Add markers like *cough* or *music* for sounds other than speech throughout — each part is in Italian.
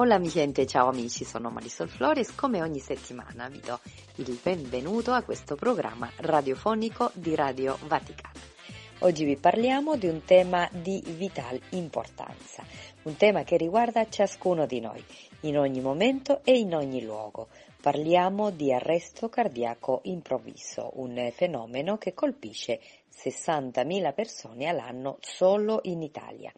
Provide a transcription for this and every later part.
Hola mi gente, ciao amici, sono Marisol Flores. Come ogni settimana vi do il benvenuto a questo programma radiofonico di Radio Vaticana. Oggi vi parliamo di un tema di vital importanza, un tema che riguarda ciascuno di noi, in ogni momento e in ogni luogo. Parliamo di arresto cardiaco improvviso, un fenomeno che colpisce 60.000 persone all'anno solo in Italia.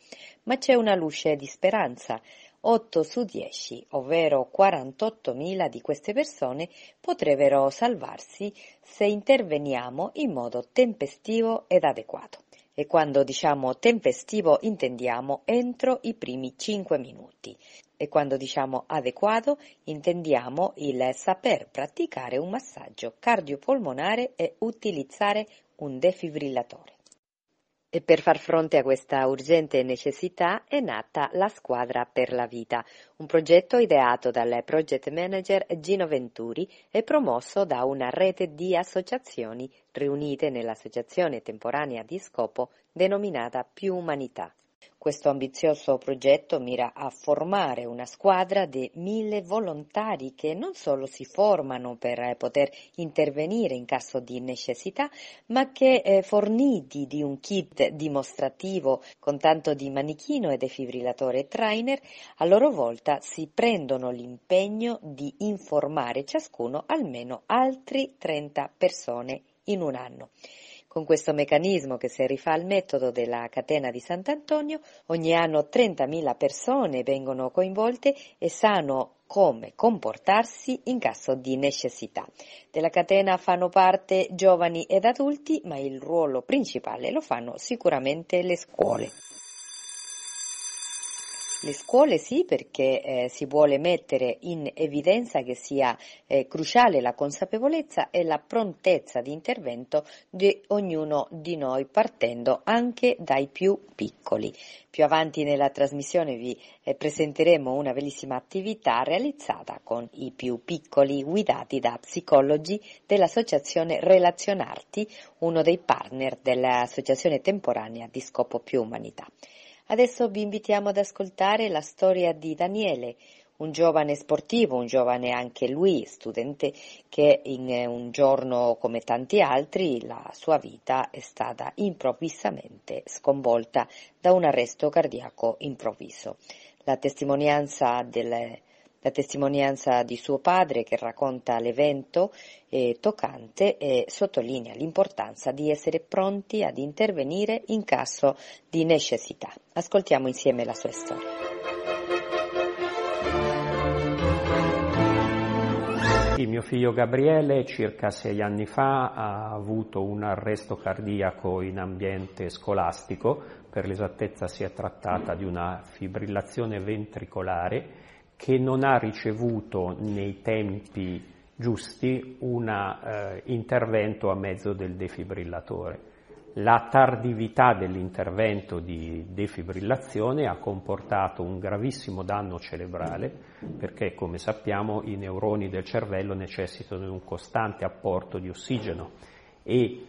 Ma c'è una luce di speranza. 8 su 10, ovvero 48.000 di queste persone, potrebbero salvarsi se interveniamo in modo tempestivo ed adeguato. E quando diciamo tempestivo intendiamo entro i primi 5 minuti. E quando diciamo adeguato intendiamo il saper praticare un massaggio cardiopolmonare e utilizzare un defibrillatore. E per far fronte a questa urgente necessità è nata la Squadra per la Vita, un progetto ideato dal project manager Gino Venturi e promosso da una rete di associazioni riunite nell'associazione temporanea di scopo denominata Più Umanità. Questo ambizioso progetto mira a formare una squadra di mille volontari che non solo si formano per poter intervenire in caso di necessità, ma che eh, forniti di un kit dimostrativo con tanto di manichino e defibrillatore trainer, a loro volta si prendono l'impegno di informare ciascuno almeno altri 30 persone in un anno. Con questo meccanismo che si rifà al metodo della catena di Sant'Antonio, ogni anno 30.000 persone vengono coinvolte e sanno come comportarsi in caso di necessità. Della catena fanno parte giovani ed adulti, ma il ruolo principale lo fanno sicuramente le scuole. Le scuole sì, perché eh, si vuole mettere in evidenza che sia eh, cruciale la consapevolezza e la prontezza di intervento di ognuno di noi, partendo anche dai più piccoli. Più avanti nella trasmissione vi eh, presenteremo una bellissima attività realizzata con i più piccoli, guidati da psicologi dell'associazione Relazionarti, uno dei partner dell'associazione temporanea di scopo più umanità. Adesso vi invitiamo ad ascoltare la storia di Daniele, un giovane sportivo, un giovane anche lui studente che in un giorno come tanti altri la sua vita è stata improvvisamente sconvolta da un arresto cardiaco improvviso. La testimonianza delle la testimonianza di suo padre che racconta l'evento è toccante e sottolinea l'importanza di essere pronti ad intervenire in caso di necessità. Ascoltiamo insieme la sua storia. Sì, mio figlio Gabriele circa sei anni fa ha avuto un arresto cardiaco in ambiente scolastico, per l'esattezza si è trattata di una fibrillazione ventricolare che non ha ricevuto nei tempi giusti un eh, intervento a mezzo del defibrillatore. La tardività dell'intervento di defibrillazione ha comportato un gravissimo danno cerebrale perché, come sappiamo, i neuroni del cervello necessitano di un costante apporto di ossigeno e il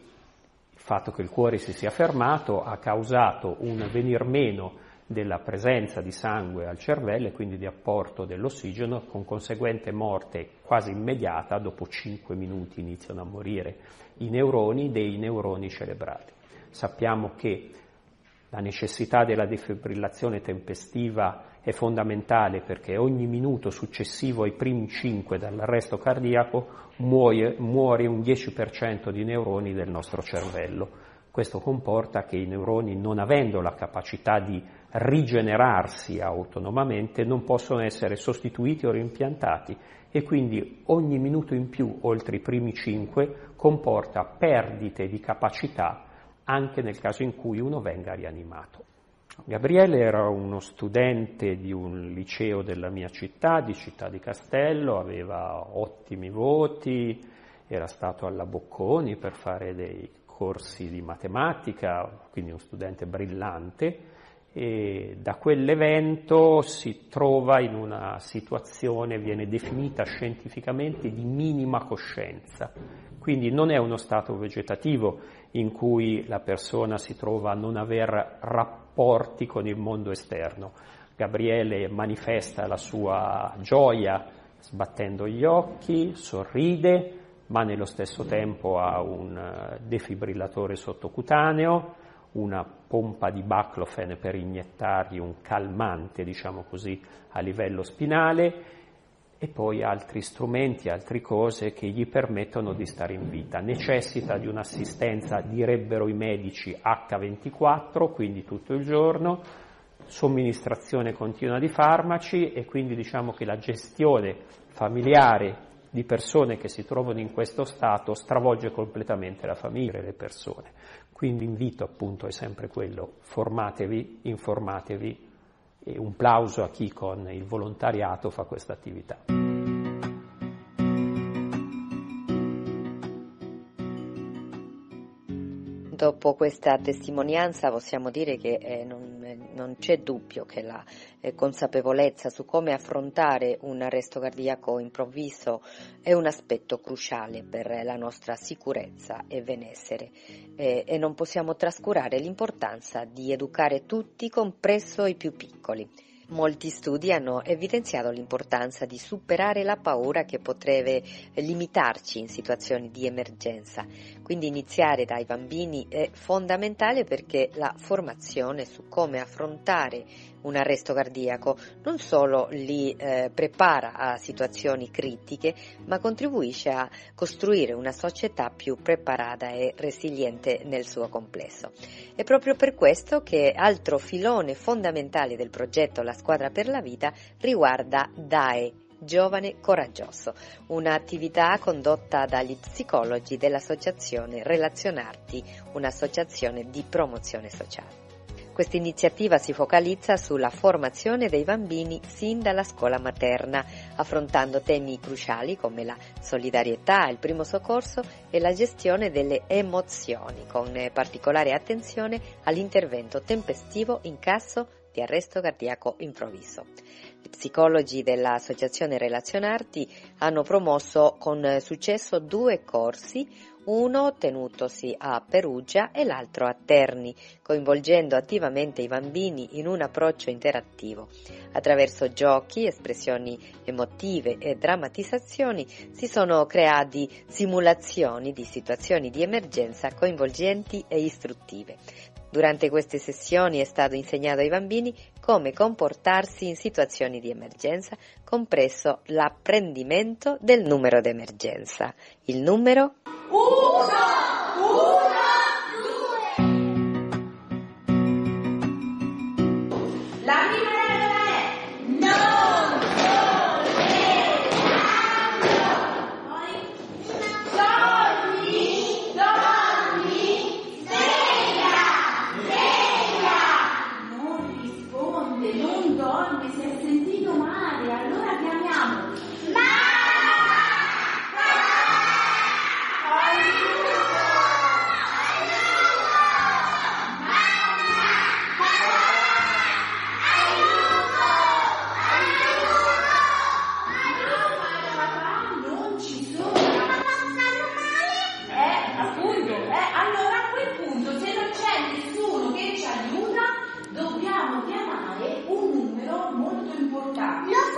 fatto che il cuore si sia fermato ha causato un venir meno della presenza di sangue al cervello e quindi di apporto dell'ossigeno con conseguente morte quasi immediata, dopo 5 minuti iniziano a morire i neuroni dei neuroni cerebrali. Sappiamo che la necessità della defibrillazione tempestiva è fondamentale perché ogni minuto successivo ai primi 5 dall'arresto cardiaco muore, muore un 10% di neuroni del nostro cervello. Questo comporta che i neuroni, non avendo la capacità di rigenerarsi autonomamente, non possono essere sostituiti o rimpiantati e quindi ogni minuto in più, oltre i primi cinque, comporta perdite di capacità anche nel caso in cui uno venga rianimato. Gabriele era uno studente di un liceo della mia città, di Città di Castello, aveva ottimi voti, era stato alla Bocconi per fare dei corsi di matematica, quindi un studente brillante, e da quell'evento si trova in una situazione, viene definita scientificamente, di minima coscienza. Quindi non è uno stato vegetativo in cui la persona si trova a non aver rapporti con il mondo esterno. Gabriele manifesta la sua gioia sbattendo gli occhi, sorride, ma nello stesso tempo ha un eh, defibrillatore sottocutaneo, una pompa di baclofen per iniettargli un calmante, diciamo così, a livello spinale e poi altri strumenti, altre cose che gli permettono di stare in vita. Necessita di un'assistenza, direbbero i medici, H24, quindi tutto il giorno, somministrazione continua di farmaci e quindi diciamo che la gestione familiare di persone che si trovano in questo stato stravolge completamente la famiglia e le persone. Quindi l'invito appunto è sempre quello, formatevi, informatevi e un plauso a chi con il volontariato fa questa attività. Dopo questa testimonianza possiamo dire che eh, non, non, c'è dubbio che la eh, consapevolezza su come affrontare un arresto cardiaco improvviso è un aspetto cruciale per la nostra sicurezza e benessere eh, e non possiamo trascurare l'importanza di educare tutti, compreso i più piccoli. Molti studi hanno evidenziato l'importanza di superare la paura che potrebbe limitarci in situazioni di emergenza. Quindi iniziare dai bambini è fondamentale perché la formazione su come affrontare un arresto cardiaco non solo li eh, prepara a situazioni critiche, ma contribuisce a costruire una società più preparata e resiliente nel suo complesso. È proprio per questo che altro filone fondamentale del progetto La squadra per la vita riguarda DAE, Giovane Coraggioso, un'attività condotta dagli psicologi dell'associazione Relazionarti, un'associazione di promozione sociale. Questa iniziativa si focalizza sulla formazione dei bambini sin dalla scuola materna, affrontando temi cruciali come la solidarietà, il primo soccorso e la gestione delle emozioni, con particolare attenzione all'intervento tempestivo in caso di arresto cardiaco improvviso. Psicologi dell'Associazione Relazionarti hanno promosso con successo due corsi, uno tenutosi a Perugia e l'altro a Terni, coinvolgendo attivamente i bambini in un approccio interattivo. Attraverso giochi, espressioni emotive e drammatizzazioni si sono creati simulazioni di situazioni di emergenza coinvolgenti e istruttive. Durante queste sessioni è stato insegnato ai bambini come comportarsi in situazioni di emergenza, compreso l'apprendimento del numero d'emergenza. Il numero 1! male un numero molto importante. No.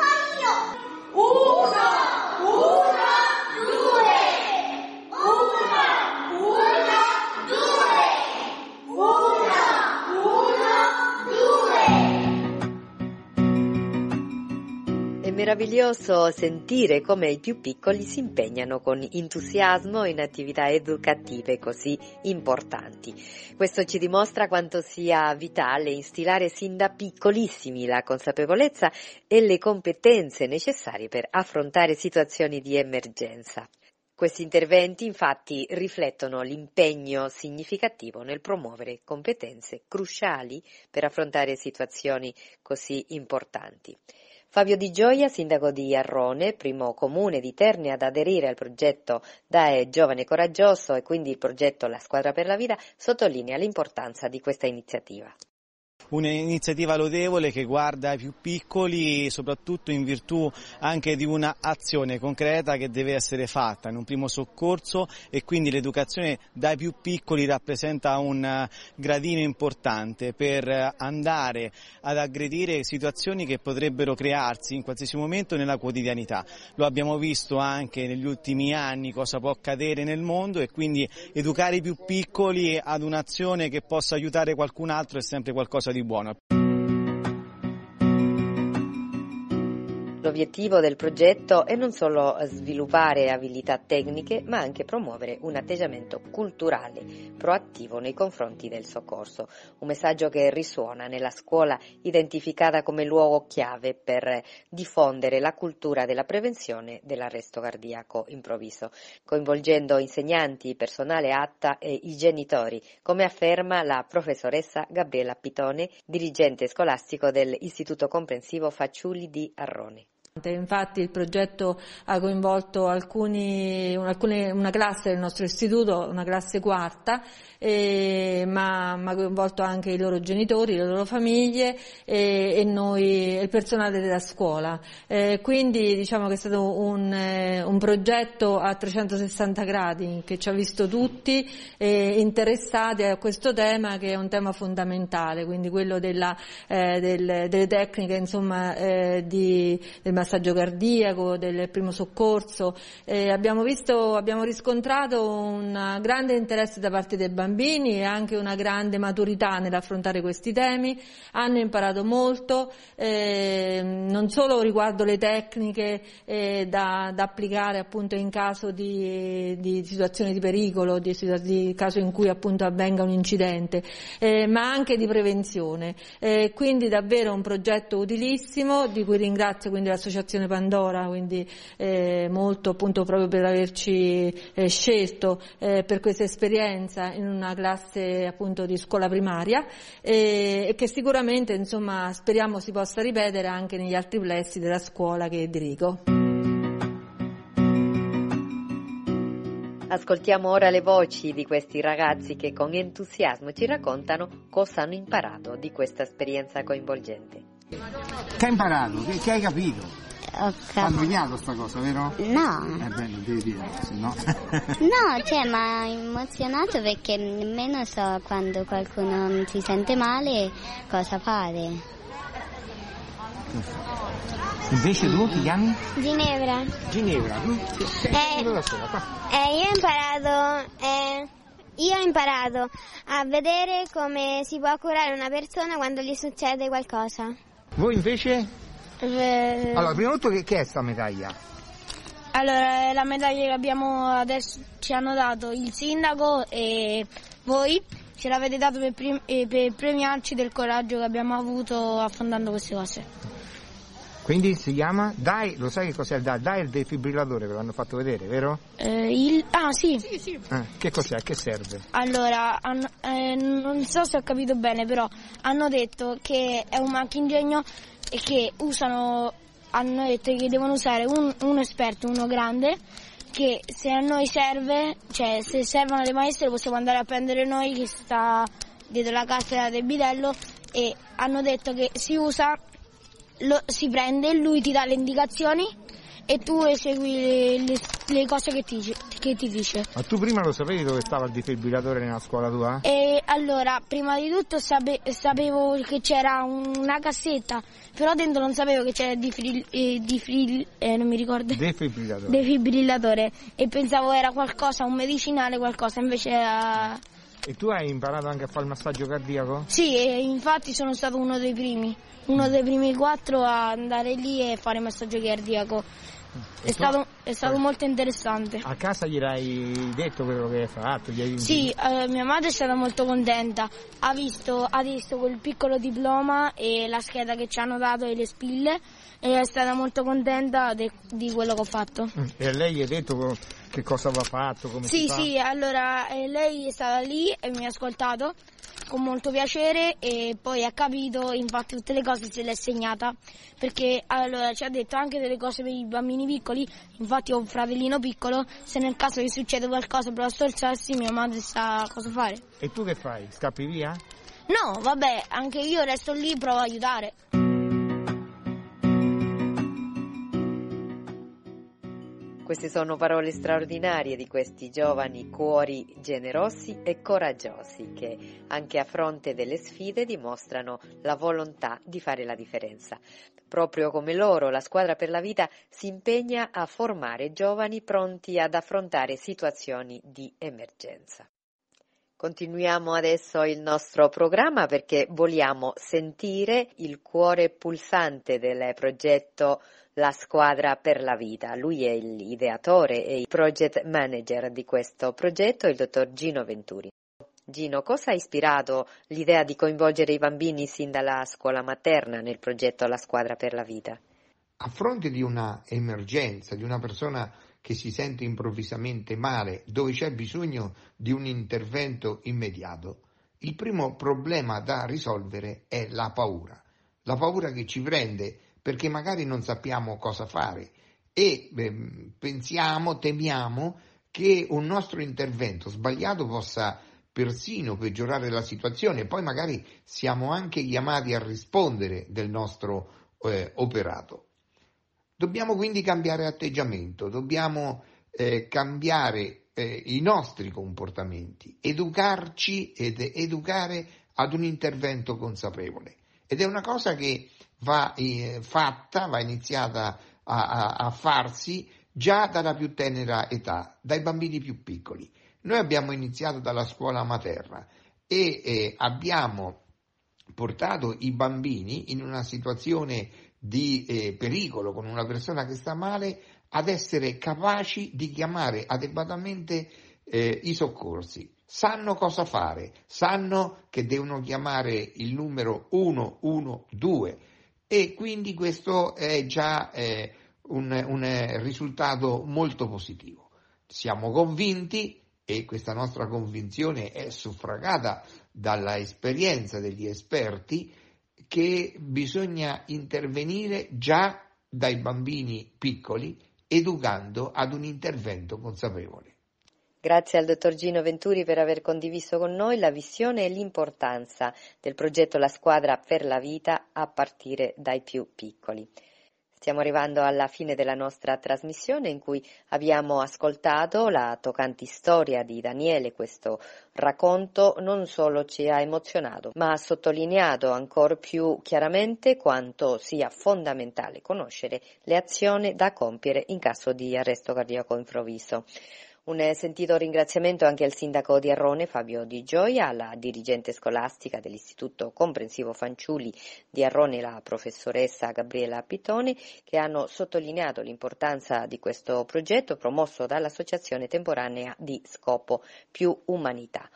Meraviglioso sentire come i più piccoli si impegnano con entusiasmo in attività educative così importanti. Questo ci dimostra quanto sia vitale instillare sin da piccolissimi la consapevolezza e le competenze necessarie per affrontare situazioni di emergenza. Questi interventi infatti riflettono l'impegno significativo nel promuovere competenze cruciali per affrontare situazioni così importanti. Fabio Di Gioia, sindaco di Arrone, primo comune di Terni ad aderire al progetto DAE Giovane Coraggioso e quindi il progetto La Squadra per la Vita, sottolinea l'importanza di questa iniziativa un'iniziativa lodevole che guarda ai più piccoli soprattutto in virtù anche di un'azione concreta che deve essere fatta in un primo soccorso e quindi l'educazione dai più piccoli rappresenta un eh, gradino importante per andare ad aggredire situazioni che potrebbero crearsi in qualsiasi momento nella quotidianità. Lo abbiamo visto anche negli ultimi anni cosa può accadere nel mondo e quindi educare i più piccoli ad un'azione che possa aiutare qualcun altro è sempre qualcosa di buono. L'obiettivo del progetto è non solo sviluppare abilità tecniche, ma anche promuovere un atteggiamento culturale proattivo nei confronti del soccorso, un messaggio che risuona nella scuola identificata come luogo chiave per diffondere la cultura della prevenzione dell'arresto cardiaco improvviso, coinvolgendo insegnanti, personale ATTA e i genitori, come afferma la professoressa Gabriella Pitone, dirigente scolastico dell'Istituto Comprensivo Facciuli di Arrone. Infatti il progetto ha coinvolto alcuni, alcune, una classe del nostro istituto, una classe quarta, eh, ma ha coinvolto anche i loro genitori, le loro famiglie e, e noi, il personale della scuola. Eh, quindi diciamo che è stato un, eh, un, progetto a 360 gradi che ci ha visto tutti eh, interessati a questo tema che è un tema fondamentale, quindi quello della, del, delle tecniche insomma, di, del massaggio cardiaco, del primo soccorso. abbiamo, visto, abbiamo riscontrato un grande interesse da parte dei bambini bambini e anche una grande maturità nell'affrontare questi temi, hanno imparato molto, eh, non solo riguardo le tecniche eh, da, da, applicare appunto in caso di, di situazioni di pericolo, di, di, caso in cui appunto avvenga un incidente, eh, ma anche di prevenzione. Eh, quindi davvero un progetto utilissimo di cui ringrazio quindi l'associazione Pandora, quindi eh, molto appunto proprio per averci eh, scelto per questa esperienza in una classe appunto di scuola primaria e, e che sicuramente insomma speriamo si possa ripetere anche negli altri plessi della scuola che dirigo. Ascoltiamo ora le voci di questi ragazzi che con entusiasmo ci raccontano cosa hanno imparato di questa esperienza coinvolgente. Che hai imparato? Che, che hai capito? Ho annoiato sta cosa, vero? No. Eh beh, non devi dire, se no. *laughs* no, cioè, ma emozionato perché nemmeno so quando qualcuno si sente male cosa fare. Invece tu ti chiami? Ginevra. Ginevra, tu? Eh, eh, io ho imparato... Eh, io ho imparato a vedere come si può curare una persona quando gli succede qualcosa. Voi invece? Eh... Allora, prima di tutto che, che è questa medaglia? Allora, è la medaglia che abbiamo adesso ci hanno dato il sindaco e voi ce l'avete dato per, prim- per premiarci del coraggio che abbiamo avuto affrontando queste cose. Quindi si chiama Dai, lo sai che cos'è il Dai? Dai è il defibrillatore, ve l'hanno fatto vedere, vero? Eh, il, ah sì. sì, sì. Eh, che cos'è? A che serve? Allora, hanno, eh, non so se ho capito bene, però hanno detto che è un macchingegno e che usano, hanno detto che devono usare un, uno esperto, uno grande, che se a noi serve, cioè se servono le maestre possiamo andare a prendere noi che sta dietro la cattedra del bidello e hanno detto che si usa, lo, si prende, lui ti dà le indicazioni e tu esegui le, le, cose che ti, che ti, dice. Ma tu prima lo sapevi dove stava il defibrillatore nella scuola tua? E allora, prima di tutto sape, sapevo che c'era una cassetta, però dentro non sapevo che c'era difril, eh, difril, eh, non mi ricordo. Defibrillatore. Defibrillatore. E pensavo era qualcosa, un medicinale, qualcosa, invece era... E tu hai imparato anche a fare il massaggio cardiaco? Sì, infatti sono stato uno dei primi, uno dei primi quattro a andare lì e fare massaggio cardiaco. È stato, è stato, molto interessante. A casa gli hai detto quello che hai fatto? Hai... Sì, eh, mia madre è stata molto contenta. Ha visto, ha visto quel piccolo diploma e la scheda che ci hanno dato e le spille e è stata molto contenta de, di quello che ho fatto. Mm, e lei gli hai detto che cosa aveva fatto, come Sì, si fa? sì, allora eh, lei è stata lì e mi ha ascoltato con molto piacere e poi ha capito, infatti tutte le cose se le è segnata perché allora ci ha detto anche delle cose per i bambini piccoli, infatti ho un fratellino piccolo, se nel caso che succede qualcosa per storzarsi mia madre sa cosa fare. E tu che fai? Scappi via? No, vabbè, anche io resto lì provo a aiutare. Queste sono parole straordinarie di questi giovani cuori generosi e coraggiosi che anche a fronte delle sfide dimostrano la volontà di fare la differenza. Proprio come loro, la squadra per la vita si impegna a formare giovani pronti ad affrontare situazioni di emergenza. Continuiamo adesso il nostro programma perché vogliamo sentire il cuore pulsante del progetto La squadra per la vita. Lui è l'ideatore e il project manager di questo progetto, il dottor Gino Venturi. Gino, cosa ha ispirato l'idea di coinvolgere i bambini sin dalla scuola materna nel progetto La squadra per la vita? A fronte di una emergenza, di una persona che si sente improvvisamente male, dove c'è bisogno di un intervento immediato, il primo problema da risolvere è la paura. La paura che ci prende perché magari non sappiamo cosa fare e eh, pensiamo, temiamo che un nostro intervento sbagliato possa persino peggiorare la situazione, poi magari siamo anche chiamati a rispondere del nostro eh, operato. Dobbiamo quindi cambiare atteggiamento, dobbiamo eh, cambiare eh, i nostri comportamenti, educarci ed educare ad un intervento consapevole. Ed è una cosa che va eh, fatta, va iniziata a, a, a farsi già dalla più tenera età, dai bambini più piccoli. Noi abbiamo iniziato dalla scuola materna e eh, abbiamo portato i bambini in una situazione di eh, pericolo con una persona che sta male ad essere capaci di chiamare adeguatamente eh, i soccorsi. Sanno cosa fare, sanno che devono chiamare il numero 112 e quindi questo è già eh, un, un risultato molto positivo. Siamo convinti e questa nostra convinzione è suffragata dalla esperienza degli esperti che bisogna intervenire già dai bambini piccoli educando ad un intervento consapevole. Grazie al dottor Gino Venturi per aver condiviso con noi la visione e l'importanza del progetto La squadra per la vita a partire dai più piccoli. Stiamo arrivando alla fine della nostra trasmissione in cui abbiamo ascoltato la toccante storia di Daniele. Questo racconto non solo ci ha emozionato, ma ha sottolineato ancora più chiaramente quanto sia fondamentale conoscere le azioni da compiere in caso di arresto cardiaco improvviso. Un sentito ringraziamento anche al sindaco di Arrone Fabio Di Gioia, alla dirigente scolastica dell'Istituto Comprensivo Fanciulli di Arrone, la professoressa Gabriela Pitone, che hanno sottolineato l'importanza di questo progetto promosso dall'Associazione Temporanea di Scopo Più Umanità.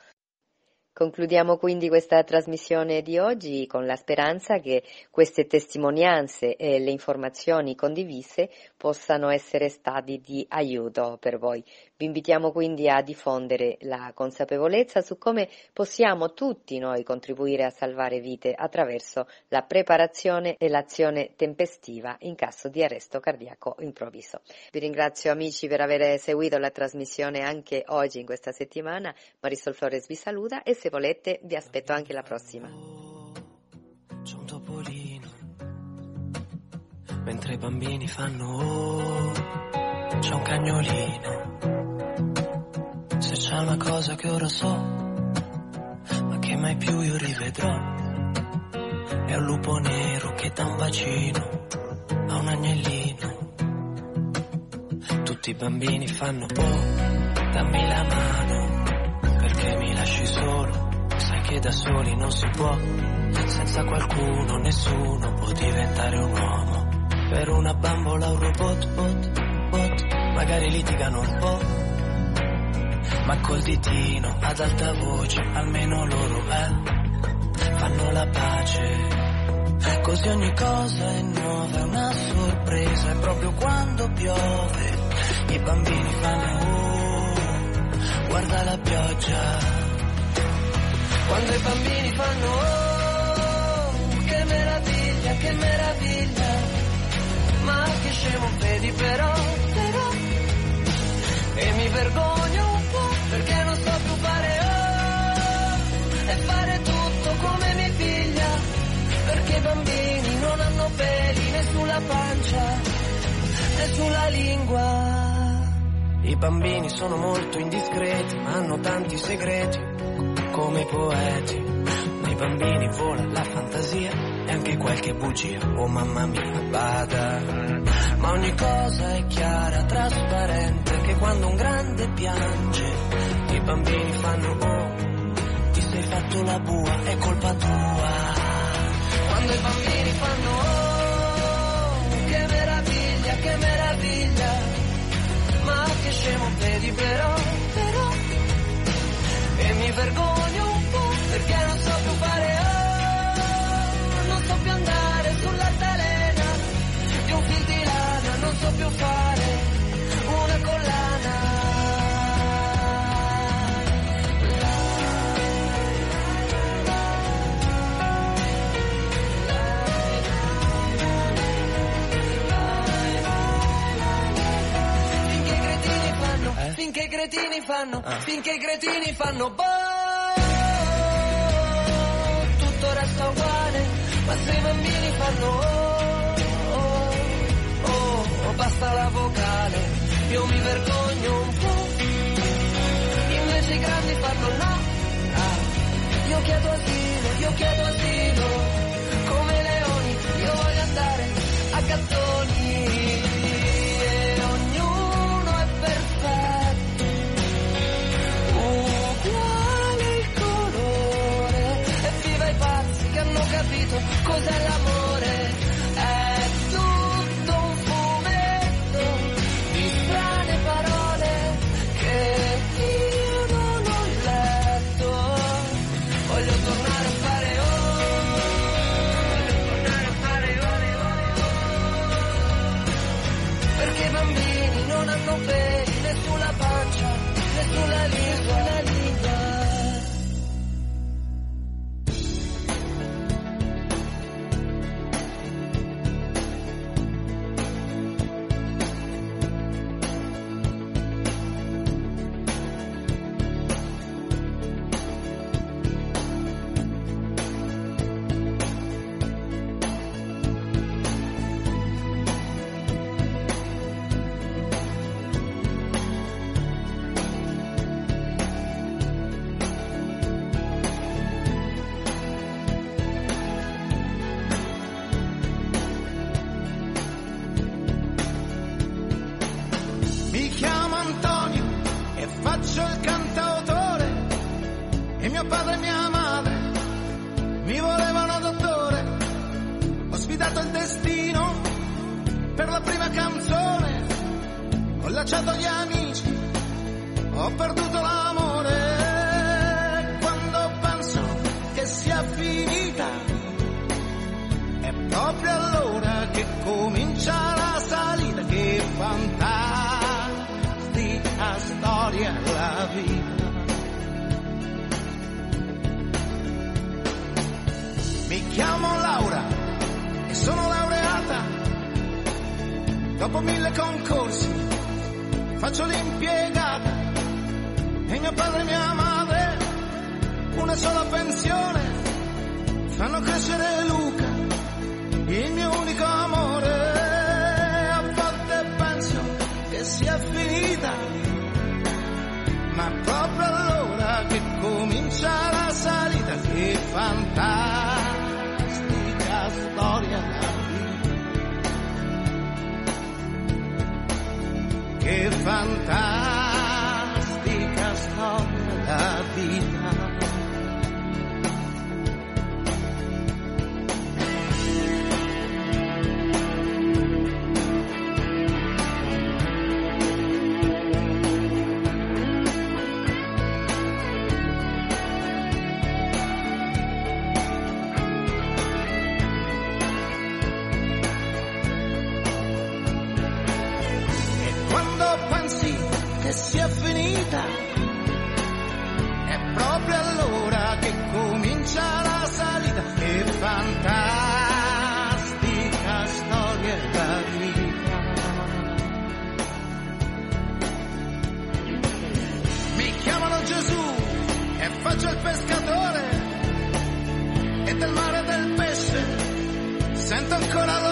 Concludiamo quindi questa trasmissione di oggi con la speranza che queste testimonianze e le informazioni condivise possano essere stati di aiuto per voi. Vi invitiamo quindi a diffondere la consapevolezza su come possiamo tutti noi contribuire a salvare vite attraverso la preparazione e l'azione tempestiva in caso di arresto cardiaco improvviso. Vi ringrazio amici per aver seguito la trasmissione anche oggi in questa settimana. Marisol Flores vi saluta e se volete vi aspetto anche la prossima. Mentre i bambini fanno oh, c'è un cagnolino. C'è una cosa che ora so, ma che mai più io rivedrò, è un lupo nero che dà un bacino a un agnellino. Tutti i bambini fanno oh, dammi la mano, perché mi lasci solo sai che da soli non si può, senza qualcuno nessuno può diventare un uomo. Per una bambola un robot, bot, bot, magari litigano un po', ma col ditino ad alta voce, almeno loro eh, fanno la pace. Così ogni cosa è nuova, è una sorpresa, e proprio quando piove I bambini fanno oh, guarda la pioggia. Quando i bambini fanno oh, che meraviglia, che meraviglia. Ma che scemo vedi però, però. E mi vergogno e fare tutto come mi piglia. Perché i bambini non hanno peli né sulla pancia né sulla lingua. I bambini sono molto indiscreti, ma hanno tanti segreti, come i poeti. Nei bambini vola la fantasia e anche qualche bugia. Oh mamma mia, bada. Ma ogni cosa è chiara, trasparente, anche quando un grande piange. I bambini fanno oh, fatto la bua, è colpa tua. Quando i bambini fanno oh, che meraviglia, che meraviglia. Ma che scemo vedi però, però. E mi vergogno un po' perché non so più fare oh, non so più andare sull'altalena di un fil di lana, non so più fare finché i cretini fanno, finché i cretini fanno boh, tutto resta uguale, ma se i bambini fanno oh, oh, oh, oh, basta la vocale, io mi vergogno un po', invece i grandi fanno no, ah, io chiedo asilo, io chiedo asilo, come leoni, io voglio andare a gattoni. Capito cos'è lasciato gli amici, ho perduto l'amore. Quando penso che sia finita, è proprio allora che comincia la salita, che fantastica storia la vita. Mi chiamo Laura e sono laureata. Dopo mille concorsi faccio l'impiegata e mio padre e mia madre una sola pensione fanno crescere Luca il mio unico amore. A volte penso che sia finita, ma proprio allora che comincia la salita, che fantastica storia del mare del pesce sento ancora l'odore